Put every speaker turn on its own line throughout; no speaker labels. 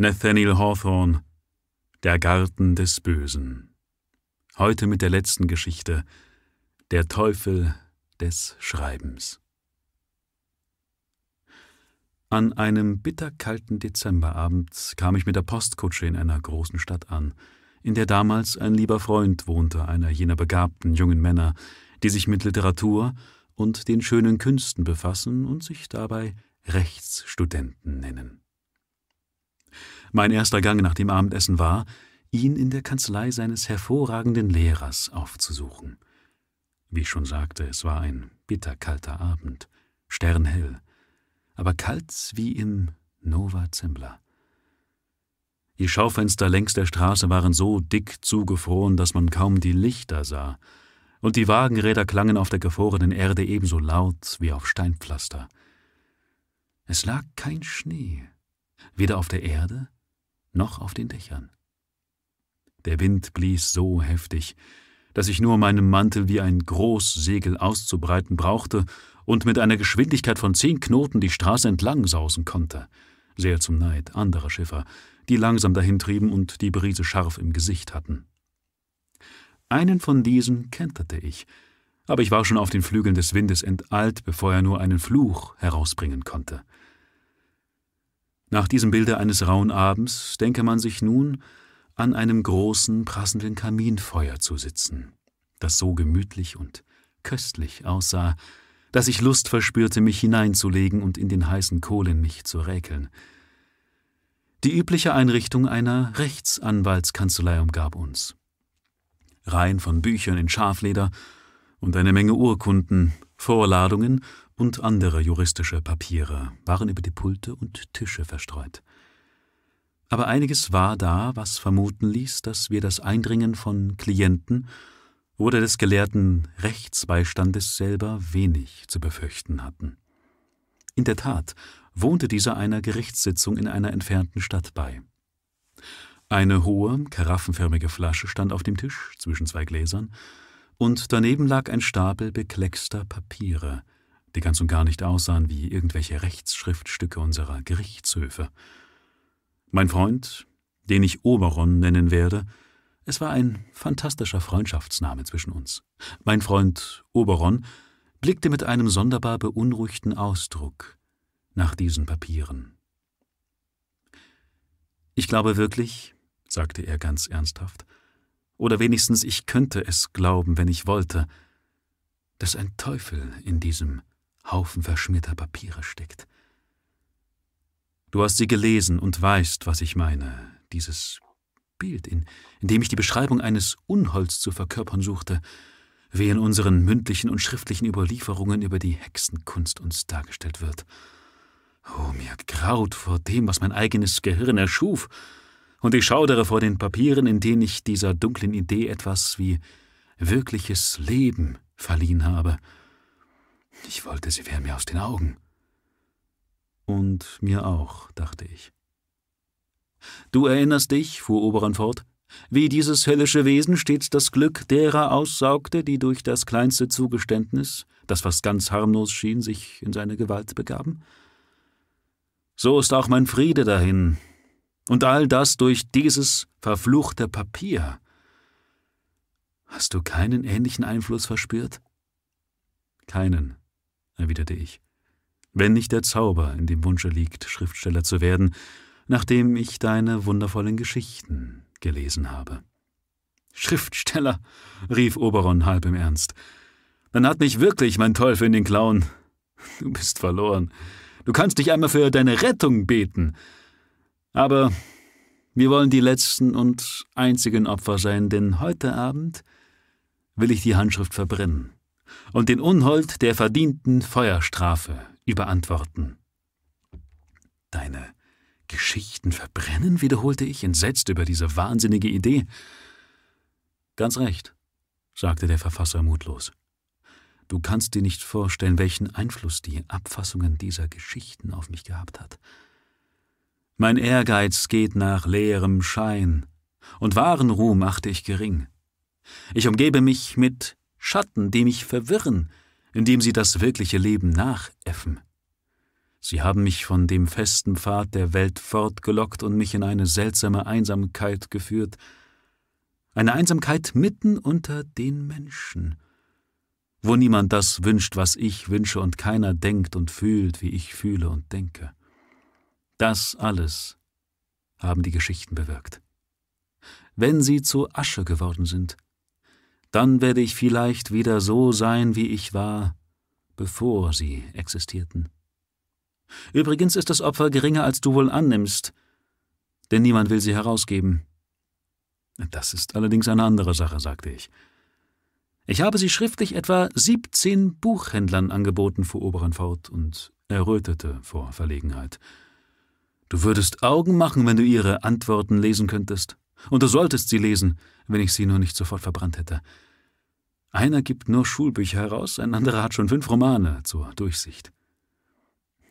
Nathaniel Hawthorne Der Garten des Bösen. Heute mit der letzten Geschichte Der Teufel des Schreibens. An einem bitterkalten Dezemberabend kam ich mit der Postkutsche in einer großen Stadt an, in der damals ein lieber Freund wohnte, einer jener begabten jungen Männer, die sich mit Literatur und den schönen Künsten befassen und sich dabei Rechtsstudenten nennen. Mein erster Gang nach dem Abendessen war, ihn in der Kanzlei seines hervorragenden Lehrers aufzusuchen. Wie ich schon sagte, es war ein bitterkalter Abend, sternhell, aber kalt wie im Nova Zembla. Die Schaufenster längs der Straße waren so dick zugefroren, dass man kaum die Lichter sah, und die Wagenräder klangen auf der gefrorenen Erde ebenso laut wie auf Steinpflaster. Es lag kein Schnee, weder auf der Erde noch auf den Dächern. Der Wind blies so heftig, dass ich nur meinen Mantel wie ein Großsegel auszubreiten brauchte und mit einer Geschwindigkeit von zehn Knoten die Straße entlang sausen konnte, sehr zum Neid anderer Schiffer, die langsam dahintrieben und die Brise scharf im Gesicht hatten. Einen von diesen kenterte ich, aber ich war schon auf den Flügeln des Windes enteilt, bevor er nur einen Fluch herausbringen konnte. Nach diesem Bilde eines rauen Abends denke man sich nun, an einem großen, prassenden Kaminfeuer zu sitzen, das so gemütlich und köstlich aussah, dass ich Lust verspürte, mich hineinzulegen und in den heißen Kohlen mich zu räkeln. Die übliche Einrichtung einer Rechtsanwaltskanzlei umgab uns. Reihen von Büchern in Schafleder und eine Menge Urkunden, Vorladungen und andere juristische Papiere waren über die Pulte und Tische verstreut. Aber einiges war da, was vermuten ließ, dass wir das Eindringen von Klienten oder des gelehrten Rechtsbeistandes selber wenig zu befürchten hatten. In der Tat wohnte dieser einer Gerichtssitzung in einer entfernten Stadt bei. Eine hohe, karaffenförmige Flasche stand auf dem Tisch zwischen zwei Gläsern, und daneben lag ein Stapel bekleckster Papiere, die ganz und gar nicht aussahen wie irgendwelche Rechtsschriftstücke unserer Gerichtshöfe. Mein Freund, den ich Oberon nennen werde, es war ein fantastischer Freundschaftsname zwischen uns. Mein Freund Oberon blickte mit einem sonderbar beunruhigten Ausdruck nach diesen Papieren. Ich glaube wirklich, sagte er ganz ernsthaft, oder wenigstens ich könnte es glauben, wenn ich wollte, dass ein Teufel in diesem Haufen verschmierter Papiere steckt. Du hast sie gelesen und weißt, was ich meine, dieses Bild, in, in dem ich die Beschreibung eines Unholds zu verkörpern suchte, wie in unseren mündlichen und schriftlichen Überlieferungen über die Hexenkunst uns dargestellt wird. Oh, mir graut vor dem, was mein eigenes Gehirn erschuf, und ich schaudere vor den Papieren, in denen ich dieser dunklen Idee etwas wie wirkliches Leben verliehen habe. Ich wollte, sie wären mir aus den Augen. Und mir auch, dachte ich. Du erinnerst dich, fuhr Oberon fort, wie dieses höllische Wesen stets das Glück derer aussaugte, die durch das kleinste Zugeständnis, das fast ganz harmlos schien, sich in seine Gewalt begaben? So ist auch mein Friede dahin, und all das durch dieses verfluchte Papier. Hast du keinen ähnlichen Einfluss verspürt? Keinen, erwiderte ich, wenn nicht der Zauber in dem Wunsche liegt, Schriftsteller zu werden, nachdem ich deine wundervollen Geschichten gelesen habe. Schriftsteller, rief Oberon halb im Ernst. Dann hat mich wirklich mein Teufel in den Klauen. Du bist verloren. Du kannst dich einmal für deine Rettung beten. Aber wir wollen die letzten und einzigen Opfer sein, denn heute Abend will ich die Handschrift verbrennen und den Unhold der verdienten Feuerstrafe überantworten. Deine Geschichten verbrennen? wiederholte ich, entsetzt über diese wahnsinnige Idee. Ganz recht, sagte der Verfasser mutlos. Du kannst dir nicht vorstellen, welchen Einfluss die Abfassungen dieser Geschichten auf mich gehabt hat. Mein Ehrgeiz geht nach leerem Schein, und wahren Ruhm achte ich gering. Ich umgebe mich mit Schatten, die mich verwirren, indem sie das wirkliche Leben nachäffen. Sie haben mich von dem festen Pfad der Welt fortgelockt und mich in eine seltsame Einsamkeit geführt, eine Einsamkeit mitten unter den Menschen, wo niemand das wünscht, was ich wünsche, und keiner denkt und fühlt, wie ich fühle und denke. Das alles haben die Geschichten bewirkt. Wenn sie zu Asche geworden sind, dann werde ich vielleicht wieder so sein, wie ich war, bevor sie existierten. Übrigens ist das Opfer geringer, als du wohl annimmst, denn niemand will sie herausgeben. Das ist allerdings eine andere Sache, sagte ich. Ich habe sie schriftlich etwa siebzehn Buchhändlern angeboten, fuhr Oberon fort und errötete vor Verlegenheit. Du würdest Augen machen, wenn du ihre Antworten lesen könntest. Und du solltest sie lesen, wenn ich sie nur nicht sofort verbrannt hätte. Einer gibt nur Schulbücher heraus, ein anderer hat schon fünf Romane zur Durchsicht.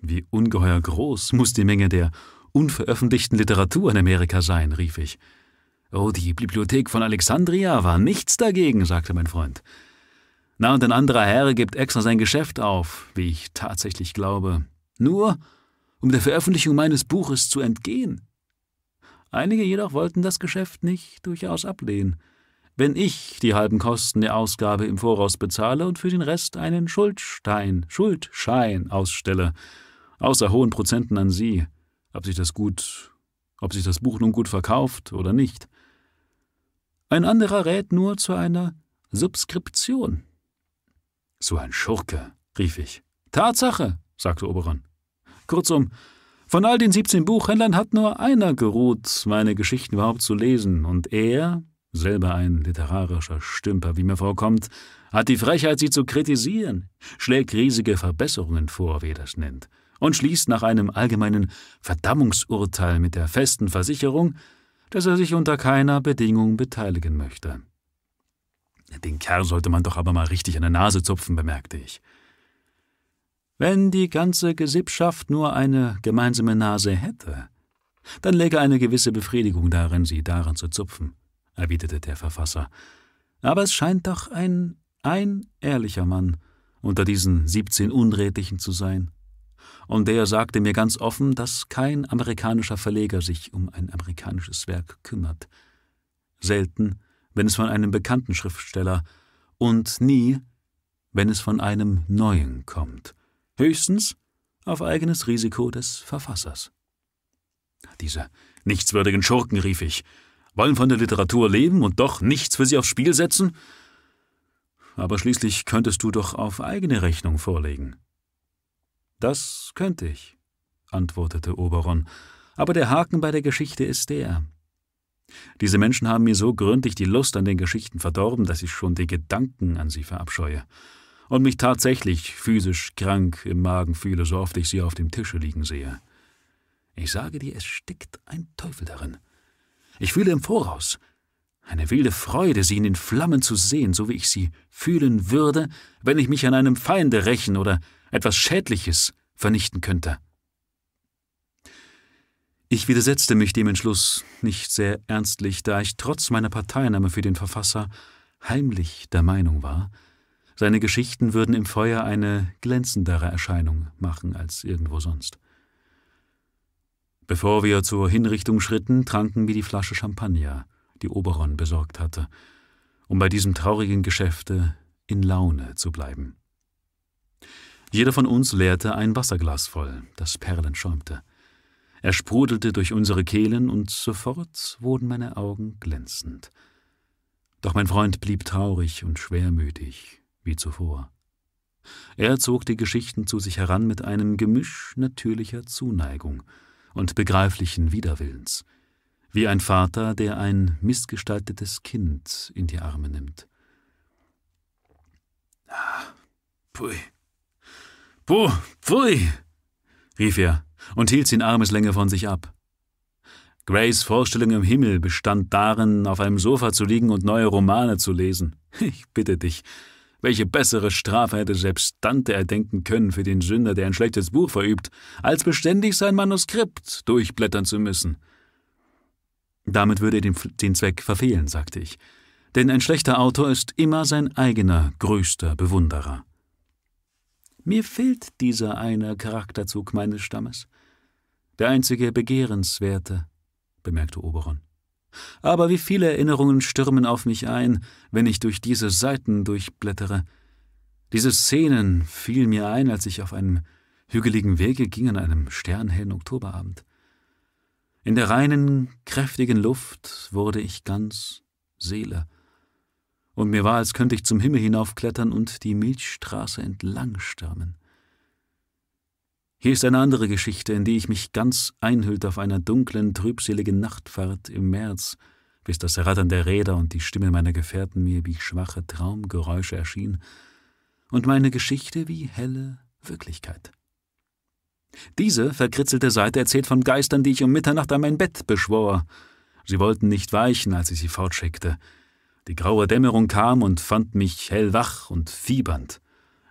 Wie ungeheuer groß muss die Menge der unveröffentlichten Literatur in Amerika sein, rief ich. Oh, die Bibliothek von Alexandria war nichts dagegen, sagte mein Freund. Na, und ein anderer Herr gibt extra sein Geschäft auf, wie ich tatsächlich glaube, nur um der Veröffentlichung meines Buches zu entgehen. Einige jedoch wollten das Geschäft nicht durchaus ablehnen. Wenn ich die halben Kosten der Ausgabe im Voraus bezahle und für den Rest einen Schuldstein, Schuldschein ausstelle, außer hohen Prozenten an Sie, ob sich das gut, ob sich das Buch nun gut verkauft oder nicht. Ein anderer rät nur zu einer Subskription. So ein Schurke, rief ich. Tatsache, sagte Oberon. Kurzum, von all den 17 Buchhändlern hat nur einer geruht, meine Geschichten überhaupt zu lesen, und er, selber ein literarischer Stümper, wie mir vorkommt, hat die Frechheit, sie zu kritisieren, schlägt riesige Verbesserungen vor, wie er das nennt, und schließt nach einem allgemeinen Verdammungsurteil mit der festen Versicherung, dass er sich unter keiner Bedingung beteiligen möchte. Den Kerl sollte man doch aber mal richtig an der Nase zupfen, bemerkte ich. Wenn die ganze Gesippschaft nur eine gemeinsame Nase hätte, dann läge eine gewisse Befriedigung darin, sie daran zu zupfen, erwiderte der Verfasser. Aber es scheint doch ein, ein ehrlicher Mann unter diesen siebzehn Unredlichen zu sein und der sagte mir ganz offen, dass kein amerikanischer Verleger sich um ein amerikanisches Werk kümmert. Selten, wenn es von einem bekannten Schriftsteller, und nie, wenn es von einem neuen kommt. Höchstens auf eigenes Risiko des Verfassers. Diese nichtswürdigen Schurken, rief ich, wollen von der Literatur leben und doch nichts für sie aufs Spiel setzen? Aber schließlich könntest du doch auf eigene Rechnung vorlegen. Das könnte ich, antwortete Oberon, aber der Haken bei der Geschichte ist der. Diese Menschen haben mir so gründlich die Lust an den Geschichten verdorben, dass ich schon die Gedanken an sie verabscheue und mich tatsächlich physisch krank im Magen fühle, so oft ich sie auf dem Tische liegen sehe. Ich sage dir, es steckt ein Teufel darin. Ich fühle im Voraus eine wilde Freude, sie in den Flammen zu sehen, so wie ich sie fühlen würde, wenn ich mich an einem Feinde rächen oder etwas Schädliches vernichten könnte. Ich widersetzte mich dem Entschluss nicht sehr ernstlich, da ich trotz meiner Parteinahme für den Verfasser heimlich der Meinung war, seine Geschichten würden im Feuer eine glänzendere Erscheinung machen als irgendwo sonst. Bevor wir zur Hinrichtung schritten, tranken wir die Flasche Champagner, die Oberon besorgt hatte, um bei diesem traurigen Geschäfte in Laune zu bleiben. Jeder von uns leerte ein Wasserglas voll, das Perlen schäumte. Er sprudelte durch unsere Kehlen und sofort wurden meine Augen glänzend. Doch mein Freund blieb traurig und schwermütig, wie zuvor. Er zog die Geschichten zu sich heran mit einem Gemisch natürlicher Zuneigung und begreiflichen Widerwillens, wie ein Vater, der ein missgestaltetes Kind in die Arme nimmt. Ah, pui, Puh, pfui, rief er und hielt sie in Armeslänge von sich ab. Grays Vorstellung im Himmel bestand darin, auf einem Sofa zu liegen und neue Romane zu lesen. Ich bitte dich, welche bessere Strafe hätte selbst Dante erdenken können für den Sünder, der ein schlechtes Buch verübt, als beständig sein Manuskript durchblättern zu müssen? Damit würde er den, den Zweck verfehlen, sagte ich. Denn ein schlechter Autor ist immer sein eigener größter Bewunderer. Mir fehlt dieser eine Charakterzug meines Stammes. Der einzige begehrenswerte, bemerkte Oberon. Aber wie viele Erinnerungen stürmen auf mich ein, wenn ich durch diese Seiten durchblättere. Diese Szenen fielen mir ein, als ich auf einem hügeligen Wege ging an einem sternhellen Oktoberabend. In der reinen, kräftigen Luft wurde ich ganz Seele, und mir war, als könnte ich zum Himmel hinaufklettern und die Milchstraße entlang stürmen. Hier ist eine andere Geschichte, in die ich mich ganz einhüllte auf einer dunklen, trübseligen Nachtfahrt im März, bis das Rattern der Räder und die Stimme meiner Gefährten mir wie schwache Traumgeräusche erschien, und meine Geschichte wie helle Wirklichkeit. Diese verkritzelte Seite erzählt von Geistern, die ich um Mitternacht an mein Bett beschwor. Sie wollten nicht weichen, als ich sie fortschickte. Die graue Dämmerung kam und fand mich hellwach und fiebernd,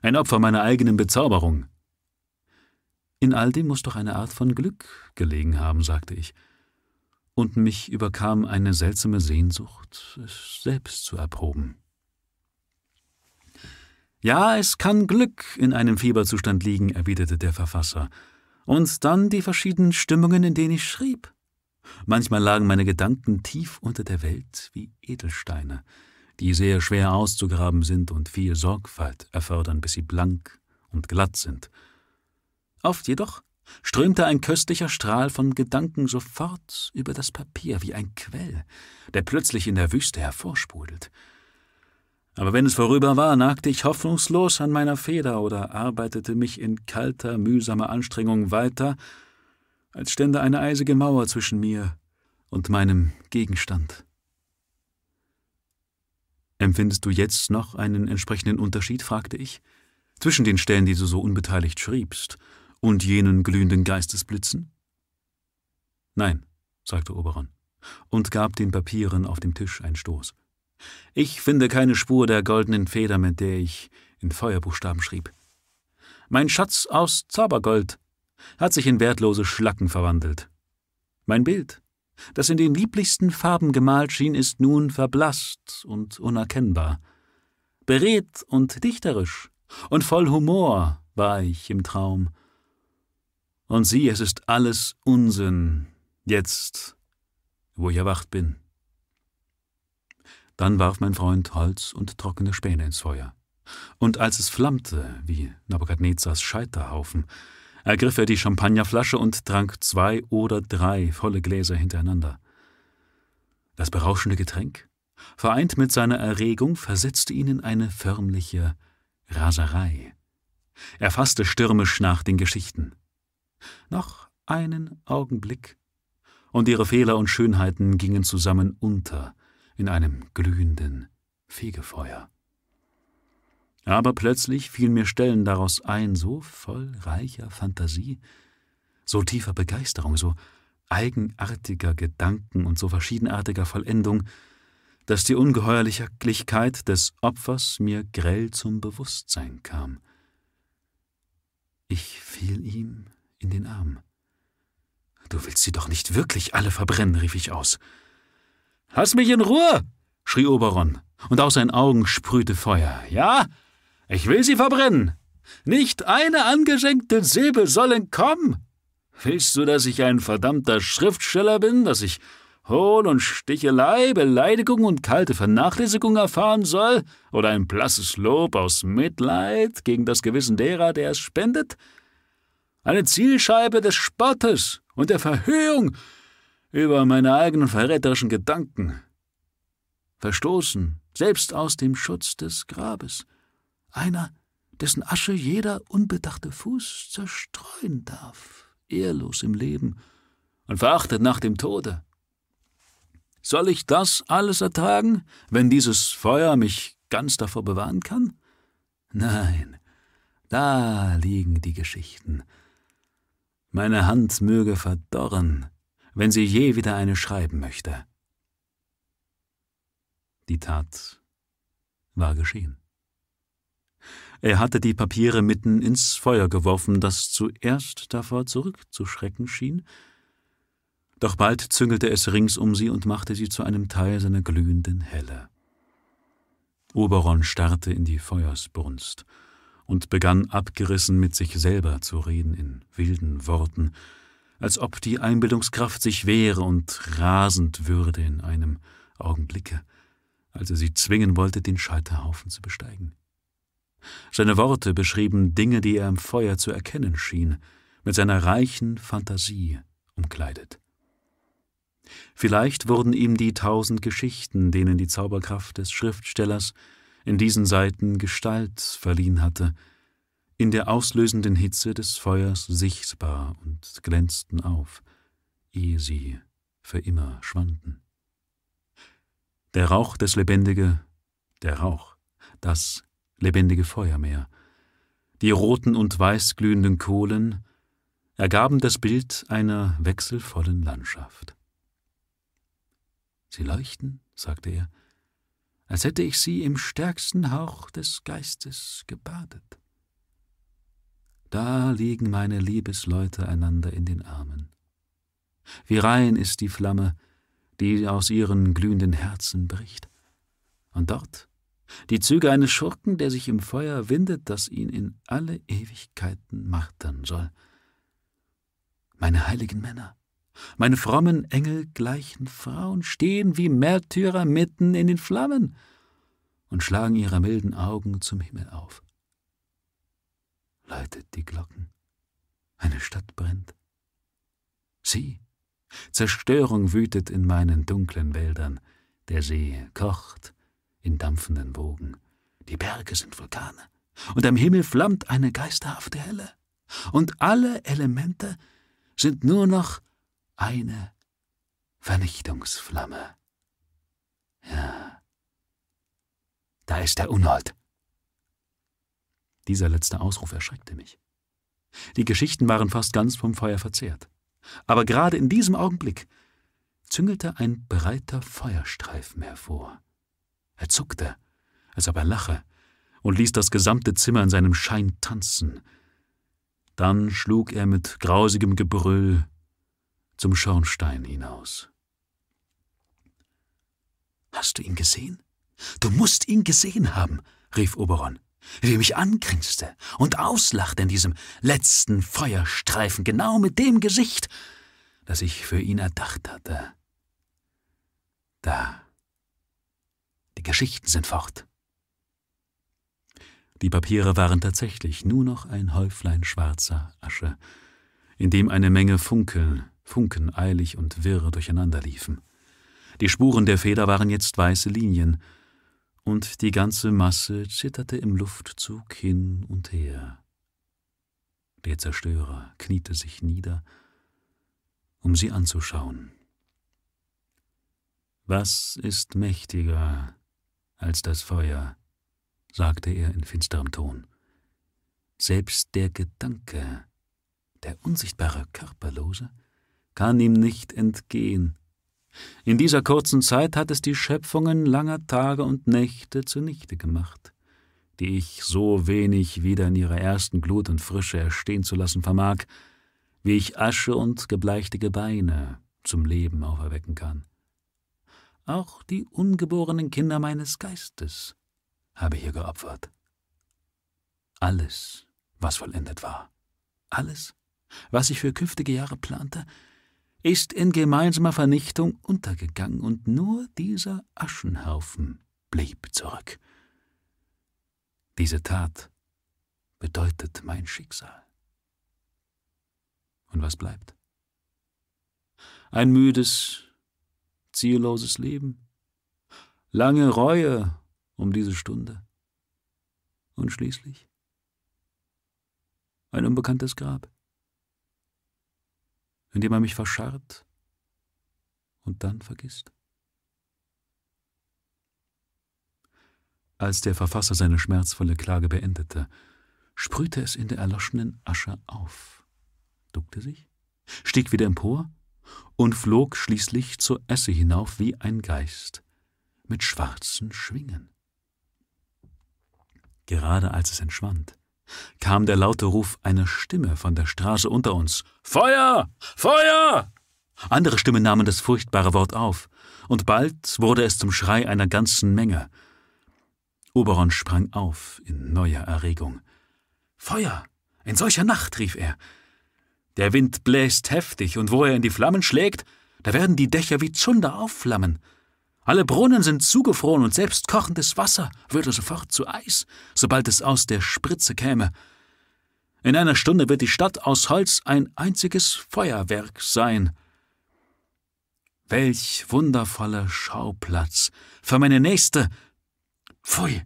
ein Opfer meiner eigenen Bezauberung. In all dem muss doch eine Art von Glück gelegen haben, sagte ich, und mich überkam eine seltsame Sehnsucht, es selbst zu erproben. Ja, es kann Glück in einem Fieberzustand liegen, erwiderte der Verfasser, und dann die verschiedenen Stimmungen, in denen ich schrieb. Manchmal lagen meine Gedanken tief unter der Welt wie Edelsteine, die sehr schwer auszugraben sind und viel Sorgfalt erfordern, bis sie blank und glatt sind. Oft jedoch strömte ein köstlicher Strahl von Gedanken sofort über das Papier wie ein Quell, der plötzlich in der Wüste hervorsprudelt. Aber wenn es vorüber war, nagte ich hoffnungslos an meiner Feder oder arbeitete mich in kalter, mühsamer Anstrengung weiter, als stände eine eisige Mauer zwischen mir und meinem Gegenstand. Empfindest du jetzt noch einen entsprechenden Unterschied? fragte ich, zwischen den Stellen, die du so unbeteiligt schriebst, und jenen glühenden Geistesblitzen? Nein, sagte Oberon und gab den Papieren auf dem Tisch einen Stoß. Ich finde keine Spur der goldenen Feder, mit der ich in Feuerbuchstaben schrieb. Mein Schatz aus Zaubergold hat sich in wertlose Schlacken verwandelt. Mein Bild, das in den lieblichsten Farben gemalt schien, ist nun verblasst und unerkennbar. Beredt und dichterisch und voll Humor war ich im Traum, und sieh, es ist alles Unsinn, jetzt, wo ich erwacht bin. Dann warf mein Freund Holz und trockene Späne ins Feuer. Und als es flammte, wie Nabukadnezars Scheiterhaufen, ergriff er die Champagnerflasche und trank zwei oder drei volle Gläser hintereinander. Das berauschende Getränk, vereint mit seiner Erregung, versetzte ihn in eine förmliche Raserei. Er fasste stürmisch nach den Geschichten. Noch einen Augenblick, und ihre Fehler und Schönheiten gingen zusammen unter in einem glühenden Fegefeuer. Aber plötzlich fielen mir Stellen daraus ein, so voll reicher Fantasie, so tiefer Begeisterung, so eigenartiger Gedanken und so verschiedenartiger Vollendung, dass die Ungeheuerlichkeit des Opfers mir grell zum Bewusstsein kam. Ich fiel ihm in den Arm. Du willst sie doch nicht wirklich alle verbrennen, rief ich aus. Lass mich in Ruhe, schrie Oberon, und aus seinen Augen sprühte Feuer. Ja, ich will sie verbrennen. Nicht eine angeschenkte Silbe soll entkommen. Willst du, dass ich ein verdammter Schriftsteller bin, dass ich Hohn und Stichelei, Beleidigung und kalte Vernachlässigung erfahren soll? Oder ein blasses Lob aus Mitleid gegen das Gewissen derer, der es spendet? Eine Zielscheibe des Spottes und der Verhöhung über meine eigenen verräterischen Gedanken. Verstoßen, selbst aus dem Schutz des Grabes. Einer, dessen Asche jeder unbedachte Fuß zerstreuen darf, ehrlos im Leben und verachtet nach dem Tode. Soll ich das alles ertragen, wenn dieses Feuer mich ganz davor bewahren kann? Nein, da liegen die Geschichten, meine Hand möge verdorren, wenn sie je wieder eine schreiben möchte. Die Tat war geschehen. Er hatte die Papiere mitten ins Feuer geworfen, das zuerst davor zurückzuschrecken schien, doch bald züngelte es rings um sie und machte sie zu einem Teil seiner glühenden Helle. Oberon starrte in die Feuersbrunst, und begann abgerissen mit sich selber zu reden in wilden Worten, als ob die Einbildungskraft sich wehre und rasend würde in einem Augenblicke, als er sie zwingen wollte, den Scheiterhaufen zu besteigen. Seine Worte beschrieben Dinge, die er im Feuer zu erkennen schien, mit seiner reichen Fantasie umkleidet. Vielleicht wurden ihm die tausend Geschichten, denen die Zauberkraft des Schriftstellers in diesen Seiten Gestalt verliehen hatte, in der auslösenden Hitze des Feuers sichtbar und glänzten auf, ehe sie für immer schwanden. Der Rauch des Lebendige, der Rauch, das lebendige Feuermeer, die roten und weißglühenden Kohlen ergaben das Bild einer wechselvollen Landschaft. Sie leuchten, sagte er, als hätte ich sie im stärksten Hauch des Geistes gebadet. Da liegen meine Liebesleute einander in den Armen. Wie rein ist die Flamme, die aus ihren glühenden Herzen bricht. Und dort die Züge eines Schurken, der sich im Feuer windet, das ihn in alle Ewigkeiten martern soll. Meine heiligen Männer, meine frommen, engelgleichen Frauen stehen wie Märtyrer mitten in den Flammen und schlagen ihre milden Augen zum Himmel auf. Läutet die Glocken, eine Stadt brennt. Sieh, Zerstörung wütet in meinen dunklen Wäldern, der See kocht in dampfenden Wogen, die Berge sind Vulkane, und am Himmel flammt eine geisterhafte Helle, und alle Elemente sind nur noch eine Vernichtungsflamme. Ja, da ist der Unhold. Dieser letzte Ausruf erschreckte mich. Die Geschichten waren fast ganz vom Feuer verzehrt. Aber gerade in diesem Augenblick züngelte ein breiter Feuerstreifen hervor. Er zuckte, als ob er lache, und ließ das gesamte Zimmer in seinem Schein tanzen. Dann schlug er mit grausigem Gebrüll zum Schornstein hinaus. Hast du ihn gesehen? Du musst ihn gesehen haben, rief Oberon, wie er mich angrinste und auslachte in diesem letzten Feuerstreifen, genau mit dem Gesicht, das ich für ihn erdacht hatte. Da. Die Geschichten sind fort. Die Papiere waren tatsächlich nur noch ein Häuflein schwarzer Asche, in dem eine Menge Funkeln Funken eilig und wirr durcheinander liefen. Die Spuren der Feder waren jetzt weiße Linien, und die ganze Masse zitterte im Luftzug hin und her. Der Zerstörer kniete sich nieder, um sie anzuschauen. Was ist mächtiger als das Feuer? sagte er in finsterem Ton. Selbst der Gedanke, der unsichtbare Körperlose, kann ihm nicht entgehen. In dieser kurzen Zeit hat es die Schöpfungen langer Tage und Nächte zunichte gemacht, die ich so wenig wieder in ihrer ersten Glut und Frische erstehen zu lassen vermag, wie ich Asche und gebleichte Gebeine zum Leben auferwecken kann. Auch die ungeborenen Kinder meines Geistes habe ich hier geopfert. Alles, was vollendet war, alles, was ich für künftige Jahre plante, ist in gemeinsamer Vernichtung untergegangen und nur dieser Aschenhaufen blieb zurück. Diese Tat bedeutet mein Schicksal. Und was bleibt? Ein müdes, zielloses Leben, lange Reue um diese Stunde und schließlich ein unbekanntes Grab indem er mich verscharrt und dann vergisst. Als der Verfasser seine schmerzvolle Klage beendete, sprühte es in der erloschenen Asche auf, duckte sich, stieg wieder empor und flog schließlich zur Esse hinauf wie ein Geist mit schwarzen Schwingen. Gerade als es entschwand, kam der laute Ruf einer Stimme von der Straße unter uns. Feuer! Feuer! Andere Stimmen nahmen das furchtbare Wort auf, und bald wurde es zum Schrei einer ganzen Menge. Oberon sprang auf in neuer Erregung. Feuer! In solcher Nacht, rief er. Der Wind bläst heftig, und wo er in die Flammen schlägt, da werden die Dächer wie Zunder aufflammen. Alle Brunnen sind zugefroren und selbst kochendes Wasser würde sofort zu Eis, sobald es aus der Spritze käme. In einer Stunde wird die Stadt aus Holz ein einziges Feuerwerk sein. Welch wundervoller Schauplatz für meine nächste. Pfui!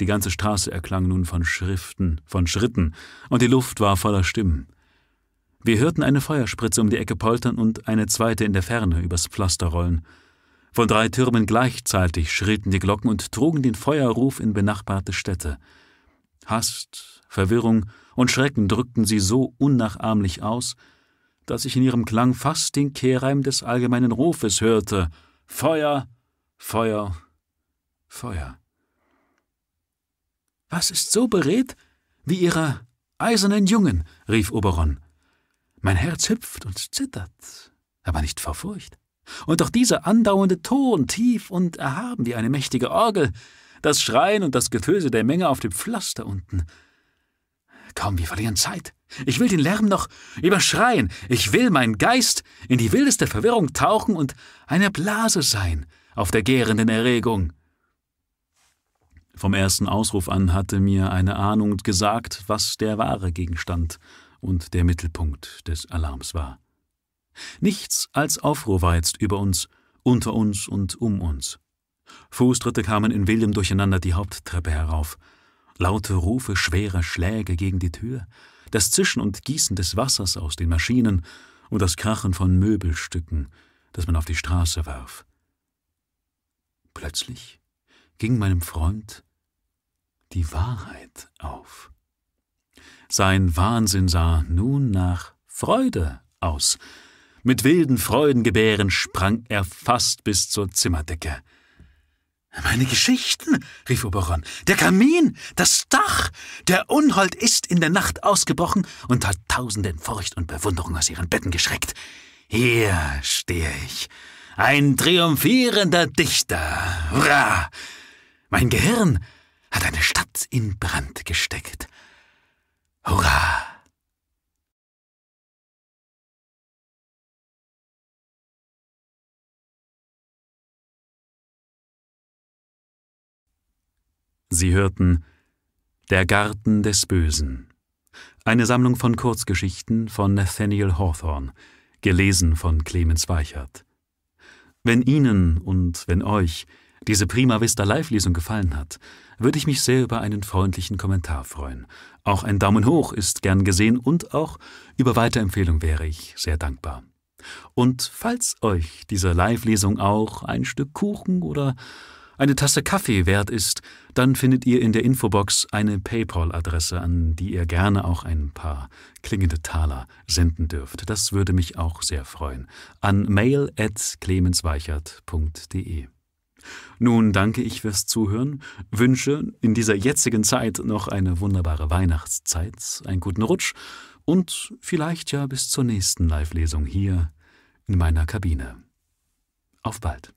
Die ganze Straße erklang nun von Schriften, von Schritten, und die Luft war voller Stimmen. Wir hörten eine Feuerspritze um die Ecke poltern und eine zweite in der Ferne übers Pflaster rollen. Von drei Türmen gleichzeitig schrillten die Glocken und trugen den Feuerruf in benachbarte Städte. Hast, Verwirrung und Schrecken drückten sie so unnachahmlich aus, dass ich in ihrem Klang fast den Kehrreim des allgemeinen Rufes hörte Feuer, Feuer, Feuer. Was ist so beredt wie ihre eisernen Jungen? rief Oberon. Mein Herz hüpft und zittert, aber nicht vor Furcht. Und doch dieser andauernde Ton, tief und erhaben wie eine mächtige Orgel, das Schreien und das Getöse der Menge auf dem Pflaster unten. Kaum, wir verlieren Zeit. Ich will den Lärm noch überschreien. Ich will mein Geist in die wildeste Verwirrung tauchen und eine Blase sein auf der gärenden Erregung. Vom ersten Ausruf an hatte mir eine Ahnung gesagt, was der wahre Gegenstand und der Mittelpunkt des Alarms war. Nichts als Aufruhr war jetzt über uns, unter uns und um uns. Fußtritte kamen in wildem Durcheinander die Haupttreppe herauf. Laute Rufe schwerer Schläge gegen die Tür, das Zischen und Gießen des Wassers aus den Maschinen und das Krachen von Möbelstücken, das man auf die Straße warf. Plötzlich ging meinem Freund die Wahrheit auf. Sein Wahnsinn sah nun nach Freude aus, mit wilden Freudengebären sprang er fast bis zur Zimmerdecke. Meine Geschichten, rief Oberon. Der Kamin, das Dach. Der Unhold ist in der Nacht ausgebrochen und hat Tausenden Furcht und Bewunderung aus ihren Betten geschreckt. Hier stehe ich, ein triumphierender Dichter. Hurra! Mein Gehirn hat eine Stadt in Brand gesteckt. Hurra! Sie hörten Der Garten des Bösen, eine Sammlung von Kurzgeschichten von Nathaniel Hawthorne, gelesen von Clemens Weichert. Wenn Ihnen und wenn euch diese Prima Vista Live-Lesung gefallen hat, würde ich mich sehr über einen freundlichen Kommentar freuen. Auch ein Daumen hoch ist gern gesehen und auch über Weiterempfehlung wäre ich sehr dankbar. Und falls euch diese Live-Lesung auch ein Stück Kuchen oder eine Tasse Kaffee wert ist, dann findet ihr in der Infobox eine PayPal-Adresse, an die ihr gerne auch ein paar klingende Taler senden dürft. Das würde mich auch sehr freuen. An mail.clemensweichert.de. Nun danke ich fürs Zuhören, wünsche in dieser jetzigen Zeit noch eine wunderbare Weihnachtszeit, einen guten Rutsch und vielleicht ja bis zur nächsten Live-Lesung hier in meiner Kabine. Auf bald.